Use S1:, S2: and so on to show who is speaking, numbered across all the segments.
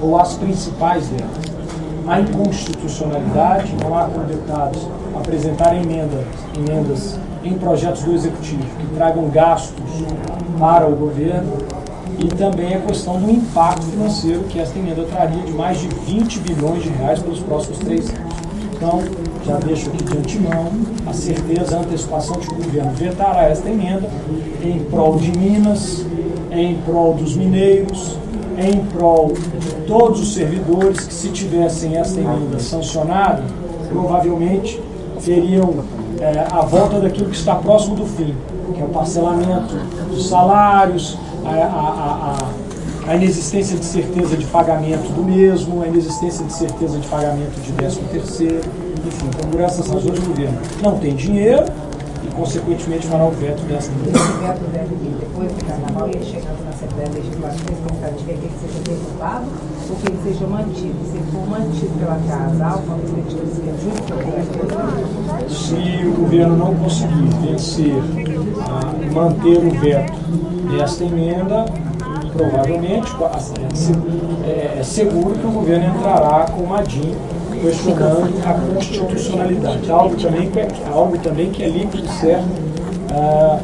S1: ou as principais delas. A inconstitucionalidade, não há como deputados apresentarem emendas, emendas em projetos do Executivo que tragam gastos para o governo e também a questão do impacto financeiro que esta emenda traria de mais de 20 bilhões de reais pelos próximos três anos. Então, já deixo aqui de antemão a certeza, a antecipação de que o governo vetará esta emenda em prol de Minas, em prol dos mineiros, em prol de todos os servidores que, se tivessem esta emenda sancionada, provavelmente teriam é, a volta daquilo que está próximo do fim, que é o parcelamento dos salários, a, a, a, a inexistência de certeza de pagamento do mesmo, a inexistência de certeza de pagamento de 13 terceiro, enfim, por essas razões o governo não tem dinheiro, consequentemente fará o veto dessa
S2: lei. O veto deve vir depois do carnaval e ele chegando na Assembleia Legislativa, esse comentário quer que ele seja derrubado ou que ele seja mantido. Se ele for mantido pela casa, há uma perspectiva de ser justo
S1: Se o governo não conseguir vencer, a manter o veto desta emenda, provavelmente é, é seguro que o governo entrará com uma DIN questionando a constitucionalidade. Algo também que é, algo também que é líquido certo, ah,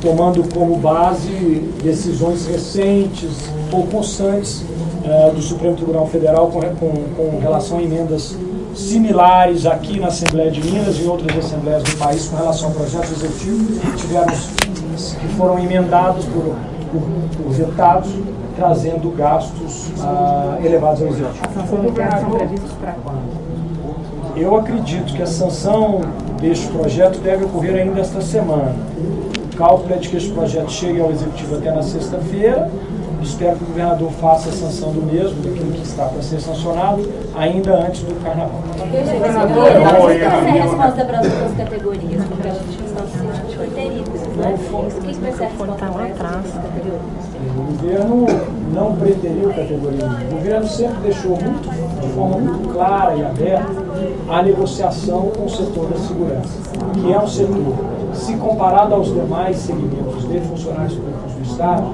S1: tomando como base decisões recentes ou constantes ah, do Supremo Tribunal Federal com, com, com, relação a emendas similares aqui na Assembleia de Minas e outras assembleias do país com relação a projetos executivos que que foram emendados por, por, por vetados trazendo gastos ah, elevados ao executivo.
S2: A sanção do são previstos para quando?
S1: Eu acredito que a sanção deste projeto deve ocorrer ainda esta semana. O cálculo é de que este projeto chegue ao executivo até na sexta-feira. Espero que o governador faça a sanção do mesmo, daquilo que está para ser sancionado, ainda antes do carnaval.
S3: Governador, a resposta para as duas categorias, porque a gente foi terrível, né? O que vai ser a resposta para essas categorias?
S1: O governo não preteriu categoria. O governo sempre deixou muito, de forma muito clara e aberta a negociação com o setor da segurança, que é um setor, se comparado aos demais segmentos de funcionários públicos do Estado,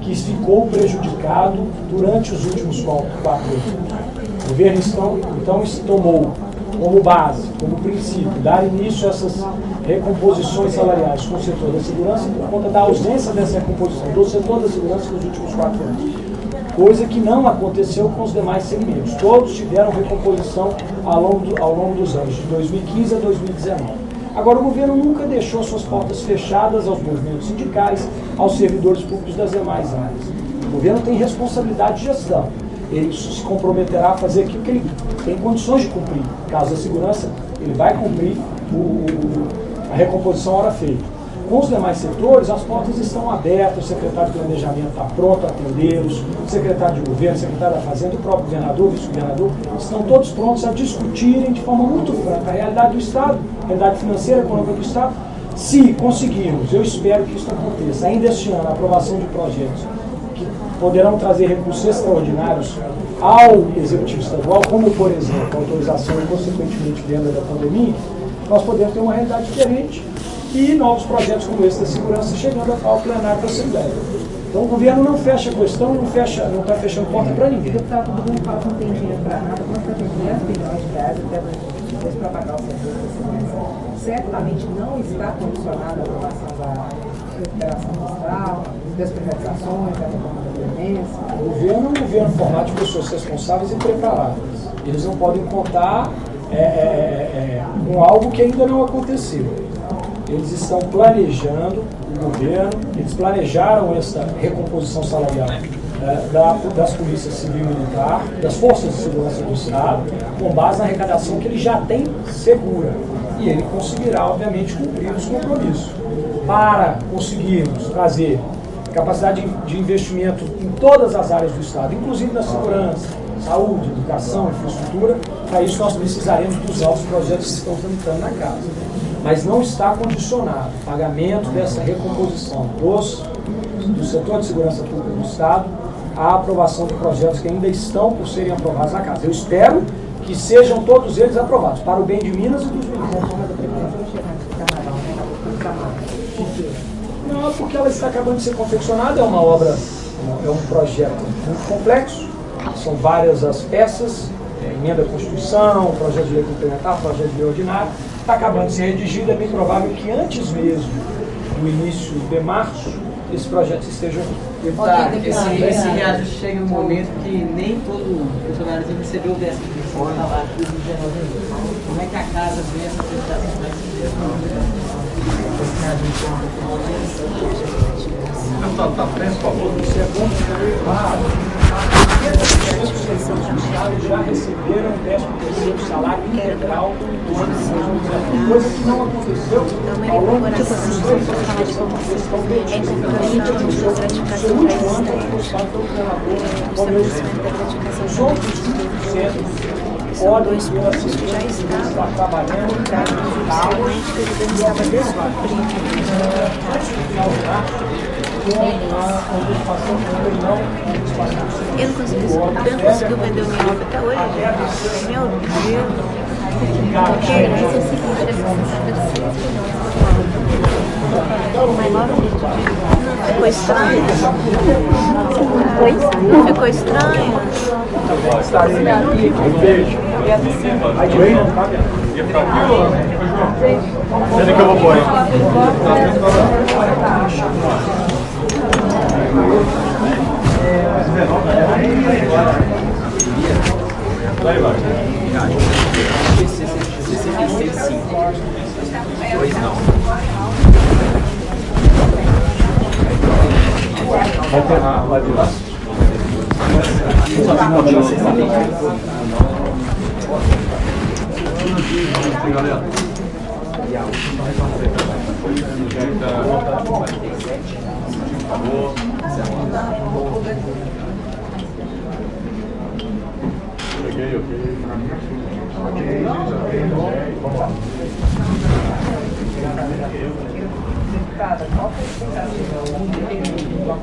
S1: que ficou prejudicado durante os últimos quatro anos. O governo então, então tomou como base, como princípio, dar início a essas recomposições salariais com o setor da segurança por conta da ausência dessa recomposição do setor da segurança nos últimos quatro anos. Coisa que não aconteceu com os demais segmentos. Todos tiveram recomposição ao longo, do, ao longo dos anos, de 2015 a 2019. Agora, o governo nunca deixou suas portas fechadas aos movimentos sindicais, aos servidores públicos das demais áreas. O governo tem responsabilidade de gestão ele se comprometerá a fazer aquilo que ele tem condições de cumprir. Caso a segurança, ele vai cumprir o, o, a recomposição hora feita. Com os demais setores, as portas estão abertas, o secretário de Planejamento está pronto a atendê-los, o secretário de Governo, o secretário da Fazenda, o próprio governador, vice-governador, estão todos prontos a discutirem de forma muito franca a realidade do Estado, a realidade financeira, econômica do Estado. Se conseguirmos, eu espero que isso aconteça, ainda este ano, a aprovação de projetos poderão trazer recursos extraordinários ao Executivo Estadual, como, por exemplo, a autorização e, consequentemente, venda da pandemia, nós podemos ter uma realidade diferente e novos projetos como esse da segurança chegando ao plenário da Assembleia. Então o governo não fecha a questão, não fecha, não está fechando porta para ninguém.
S2: Deputado, todo mundo fala que não tem dinheiro para nada, mas está tendo 10 bilhões de reais até para pagar o setor da segurança. Certamente não está condicionada a aprovação da recuperação fiscal, das privatizações, da reforma da.
S1: O governo é um governo formado de pessoas responsáveis e preparadas. Eles não podem contar é, é, é, é, com algo que ainda não aconteceu. Eles estão planejando, o governo, eles planejaram essa recomposição salarial é, da, das polícias civil e militar, das forças de segurança do Estado, com base na arrecadação que ele já tem segura. E ele conseguirá, obviamente, cumprir os compromissos. Para conseguirmos trazer capacidade de investimento em todas as áreas do Estado, inclusive na segurança, saúde, educação, infraestrutura. Para isso nós precisaremos dos novos projetos que estão tramitando na casa. Mas não está condicionado o pagamento dessa recomposição dos, do setor de segurança pública do Estado à aprovação de projetos que ainda estão por serem aprovados na casa. Eu espero que sejam todos eles aprovados, para o bem de Minas e dos mineiros. Não, porque ela está acabando de ser confeccionada, é uma obra, é um projeto muito complexo, são várias as peças, é, emenda à Constituição, projeto de lei complementar, projeto de lei ordinário, está acabando de ser redigido, é bem provável que antes mesmo do início de março, esse projeto esteja
S4: Tá, esse, esse reajuste chega no momento que nem todo funcionário recebeu o décimo salário Como é que a casa vê essa prestação?
S1: Tá, tá, por favor. Isso é bom que já receberam o 13 terceiro salário integral do ano de coisa que não aconteceu ao longo dos dois anos. É importante a gratificação para esses Os outros 5% podem pela assistência já está trabalhando para o que estava descobrindo. Antes ano,
S3: eu não consegui, não consegui vender o meu imóvel até hoje. Meu Deus. Porque isso é o seguinte, Ficou estranho? Oi? Ficou estranho?
S5: Um. Sendo que eu vou pôr. Vai, ter ah, vai ter lá. Galera. Acabou. Ok, ok. Ok, ok. Vamos lá.
S2: Deputada, qual foi a expectativa Não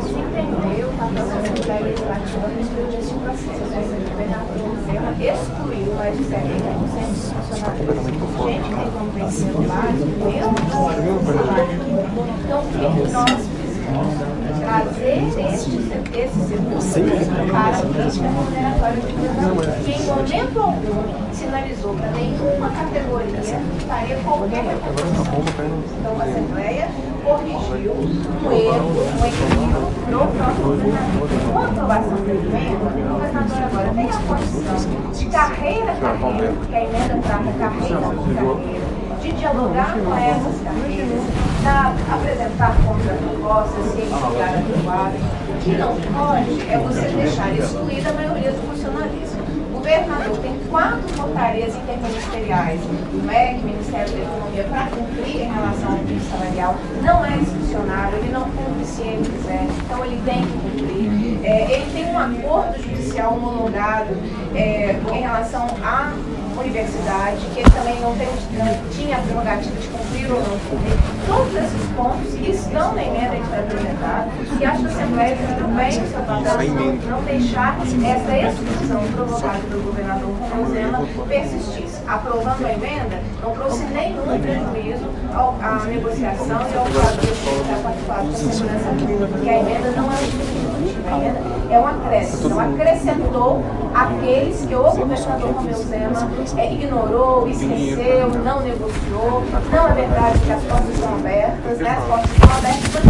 S2: se entendeu da Assembleia Legislativa a respeito desse processo. O governador Zema excluiu mais de 70% dos funcionários. Gente, tem como mesmo Então, o que nós? Trazer esse, esse setor para a política remuneratória de governador, que em momento algum sinalizou para nenhuma categoria faria qualquer reposição. Então a Assembleia corrigiu um erro, um equívoco no próprio governador. Com a aprovação da emenda, o governador agora tem a condição de carreira a carreira, porque a emenda trata carreira por carreira, de dialogar com essas carreiras, da, apresentar contrapropostas, se enviar adequada. O que não pode é você deixar excluída a maioria do funcionalismo. O governador tem quatro portarias interministeriais do MEC, Ministério da Economia, para cumprir em relação ao piso salarial. Não é discricionário, ele não cumpre se ele quiser, então ele tem que cumprir. É, ele tem um acordo judicial homologado é, em relação a universidade, que ele também não, tem, não tinha a prerrogativa de cumprir ou não cumprir. Todos esses pontos estão na emenda que foi apresentada e também papel não deixar essa exclusão provocada pelo governador Romão Zema persistisse. Aprovando a emenda, não trouxe nenhum prejuízo à negociação e ao quadro que está participado da segurança pública, porque a emenda não é substitutiva, a emenda é um acréscimo, então acrescentou aqueles que o governador Romeu Zema é, ignorou, esqueceu, não negociou. Não é verdade que as portas estão abertas, né? as portas estão abertas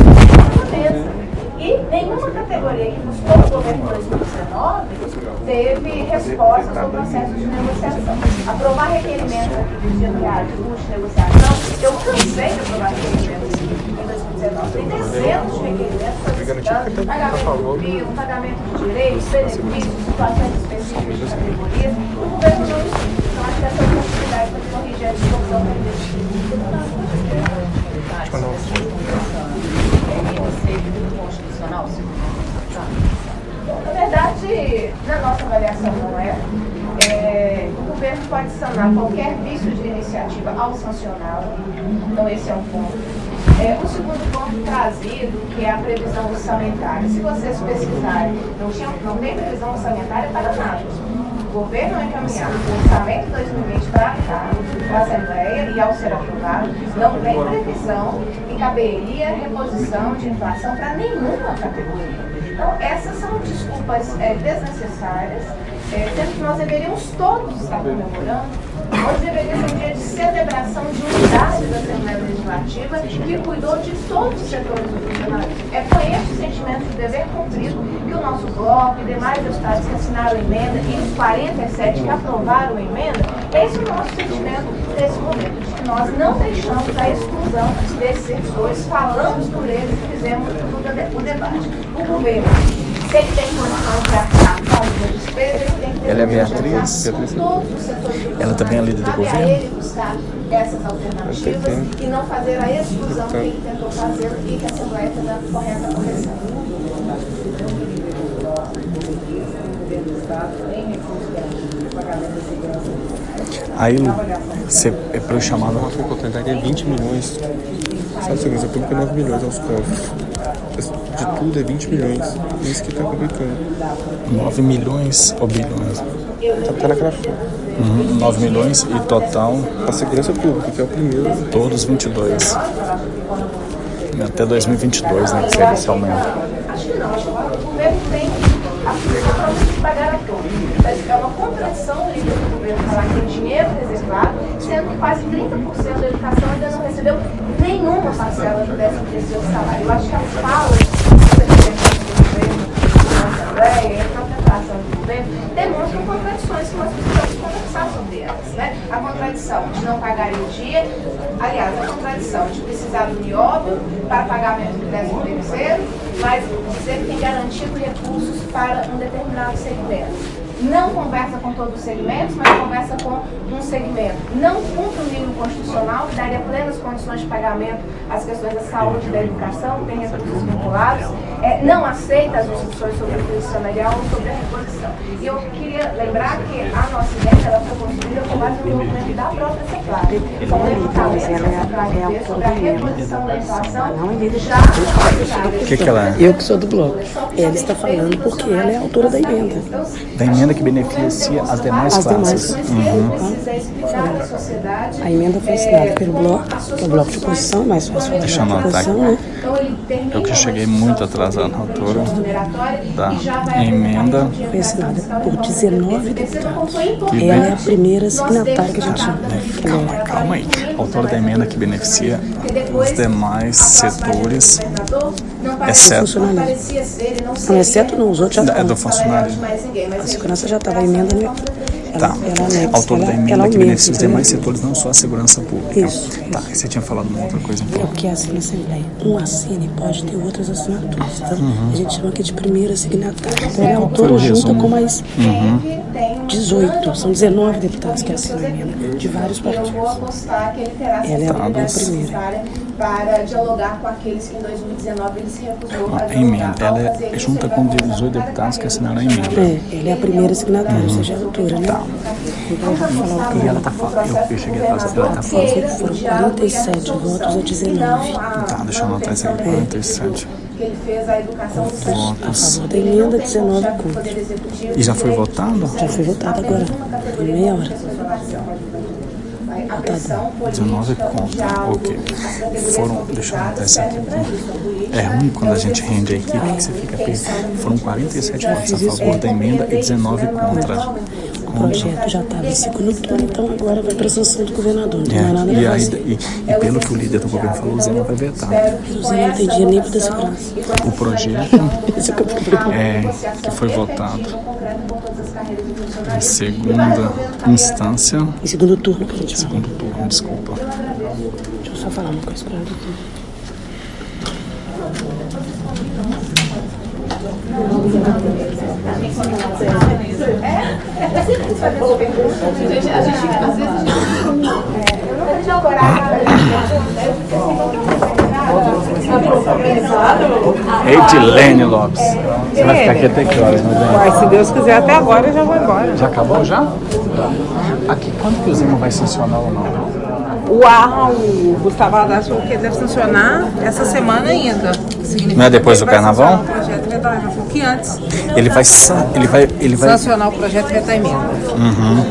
S2: categoria que buscou o governo em 2019 teve respostas no processo de negociação. Aprovar requerimentos aqui do dia do reajuste de negociação, eu cansei de aprovar requerimentos em 2019. Tem dezenas de requerimentos solicitando pagamento de PIO, pagamento de direitos, benefícios, situações específicas de categorias. O governo não então acho que essa oportunidade para corrigir a distorção da constitucional, Na verdade, na nossa avaliação não é. é. O governo pode sanar qualquer vício de iniciativa ao sancioná-lo. Então esse é um ponto. É, o segundo ponto trazido, que é a previsão orçamentária. Se vocês pesquisarem, não, tinha, não tem previsão orçamentária para nada o governo vai encaminhar o orçamento 2020 para cá, para a Assembleia e ao ser aprovado, não tem previsão e caberia reposição de inflação para nenhuma categoria. Então, essas são desculpas é, desnecessárias, é, sendo que nós deveríamos todos estar comemorando Hoje deveria ser um dia de celebração de unidade da Assembleia Legislativa que cuidou de todos os setores do funcionalismo. É com esse sentimento de dever cumprido que o nosso bloco e demais deputados que assinaram a emenda e os 47 que aprovaram a emenda, esse é o nosso sentimento nesse momento, nós não deixamos a exclusão desses setores, falamos por eles e fizemos o, debate. O governo, se ele tem condição de
S6: Ela é Beatriz?
S2: setores do
S6: Ela também é líder do governo?
S2: ele buscar essas alternativas e não fazer a exclusão que ele tentou fazer e que a Assembleia fez a correta correção.
S6: Aí, Lu, você é para eu chamar
S7: Uma contratada é 20 milhões. Sabe, segurança pública é 9 milhões aos cofres. De tudo é 20 milhões. Isso que tá complicando.
S6: 9 milhões ou bilhões?
S7: Tá, tá naquela foto.
S6: Uhum, 9 milhões e total
S7: A segurança pública, que é o primeiro.
S6: todos 22. Até 2022, né, que seria esse aumento.
S2: Acho que não, acho que o governo tem a função realmente de pagar a todos. Mas É uma contradição do governo falar que tem dinheiro reservado, sendo que quase 30% da educação nenhuma parcela do 13 terceiro salário. Eu acho que representante do governo, da Assembleia, e a própria atuação do governo, demonstram contradições que nós precisamos conversar sobre elas. Né? A contradição de não pagar em dia, aliás, a contradição de precisar do nióbio para pagamento do 13 terceiro, mas dizer que tem garantido recursos para um determinado segmento não conversa com todos os segmentos, mas conversa com um segmento. Não cumpre o nível constitucional, que daria plenas condições de pagamento às questões da saúde e da educação, tem recursos vinculados, é, não aceita as instruções sobre a polícia salarial ou sobre a reposição. E eu queria lembrar que a nossa ideia ela foi construída com base no documento da própria CEPLAG. São levantamentos que a CEPLAG fez sobre a reposição da inflação já
S6: O que, que ela é?
S8: Eu que sou do bloco. Ela está falando porque ela é a autora da emenda.
S6: Da emenda que beneficia as demais
S8: As
S6: classes.
S8: demais.
S6: Uhum.
S8: A emenda foi assinada pelo bloco, que é o bloco de oposição, mais fácil
S6: Deixa eu anotar aqui.
S8: né?
S6: Eu que cheguei muito atrasado na altura da emenda.
S8: Foi assinada por 19
S2: Perceba como
S8: deputados.
S2: importante.
S8: Ela é a primeira signatária que a gente chama.
S6: Calma, calma aí. Autora da emenda que beneficia os demais setores, exceto.
S2: Não parecia ser e não
S8: Não,
S2: seria
S8: exceto não, os outros já
S6: É
S8: estão.
S6: do funcionário.
S8: A segurança já estava, a emenda ela,
S6: Tá.
S8: ela anexa,
S6: Autora da
S8: ela,
S6: emenda
S8: ela
S6: que
S8: aumenta,
S6: beneficia os demais setores, não só a segurança pública.
S8: Isso,
S6: Tá, e você tinha falado uma outra coisa
S8: É
S6: então.
S8: que é assim na Assembleia. Um assine pode ter outras assinaturas. Então,
S6: Uhum.
S8: a gente chama aqui de primeira signatária. Então, ela é autora
S6: o
S8: junto com mais
S2: teve, tem um
S8: 18, são 19 deputados que assinam a emenda, de vários
S2: eu vou
S8: partidos.
S2: apostar que ele terá
S8: Ela é a primeira.
S2: Para dialogar com aqueles que em 2019 ele se recusou a
S6: A
S2: dialogar.
S6: emenda, ela
S2: fazer
S6: é junta
S2: ele
S6: com
S2: vai
S6: 18
S2: mostrar
S6: deputados que assinaram a emenda.
S8: É, ela é a primeira signatária, ou seja, a autora, né?
S6: Tá.
S8: Então, falar o
S6: E ela tá falando, eu, eu cheguei atrasado, ela tá falando.
S8: Foram 47 votos a 19.
S6: Tá, deixa eu anotar isso aqui, 47.
S2: Que ele fez a educação do
S8: A
S6: Votos.
S8: favor da emenda, 19
S2: do
S8: contra.
S6: E já foi votado?
S8: Já foi votado agora, em meia hora.
S2: A pressão
S6: 19
S2: política, o
S6: contra,
S2: diálogo,
S6: ok. Foram, deixa eu anotar isso aqui. É ruim quando a gente rende a equipe que você fica pensando. Foram 47 votos a favor da emenda e 19 contra.
S8: O projeto já estava em segundo turno, então agora vai para a sanção do governador. Não mais nada
S6: É, e, aí, e, e pelo que o líder do governo falou, o Zé não vai vetar.
S8: O Zé não tem dia nem para dar segurança.
S6: O projeto
S8: é que é
S6: é, que foi votado em segunda instância,
S8: Em segundo turno que a gente
S6: segundo turno, desculpa.
S8: Deixa eu só falar uma coisa com ela aqui.
S6: Edilene Lopes. Você vai ficar aqui até que horas, meu bem?
S9: Se Deus quiser, até agora eu já vou embora.
S6: Já acabou já? Aqui, quando que o Zema vai sancionar ou não?
S9: Uau, o Gustavo Haddad falou que deve funcionar essa semana ainda.
S6: Não é depois do carnaval?
S9: o projeto
S2: antes
S6: Ele vai, ele vai, ele vai.
S2: sancionar o projeto e a emenda.
S6: Uhum.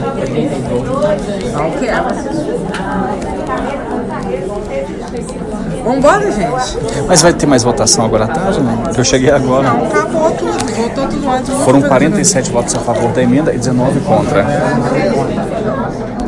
S2: Quero. Vambora, gente.
S6: Mas vai ter mais votação agora à tarde, né? Porque eu cheguei agora.
S2: Não, acabou tudo. Voltou tudo antes.
S6: Foram 47 votos a favor da emenda e 19 contra.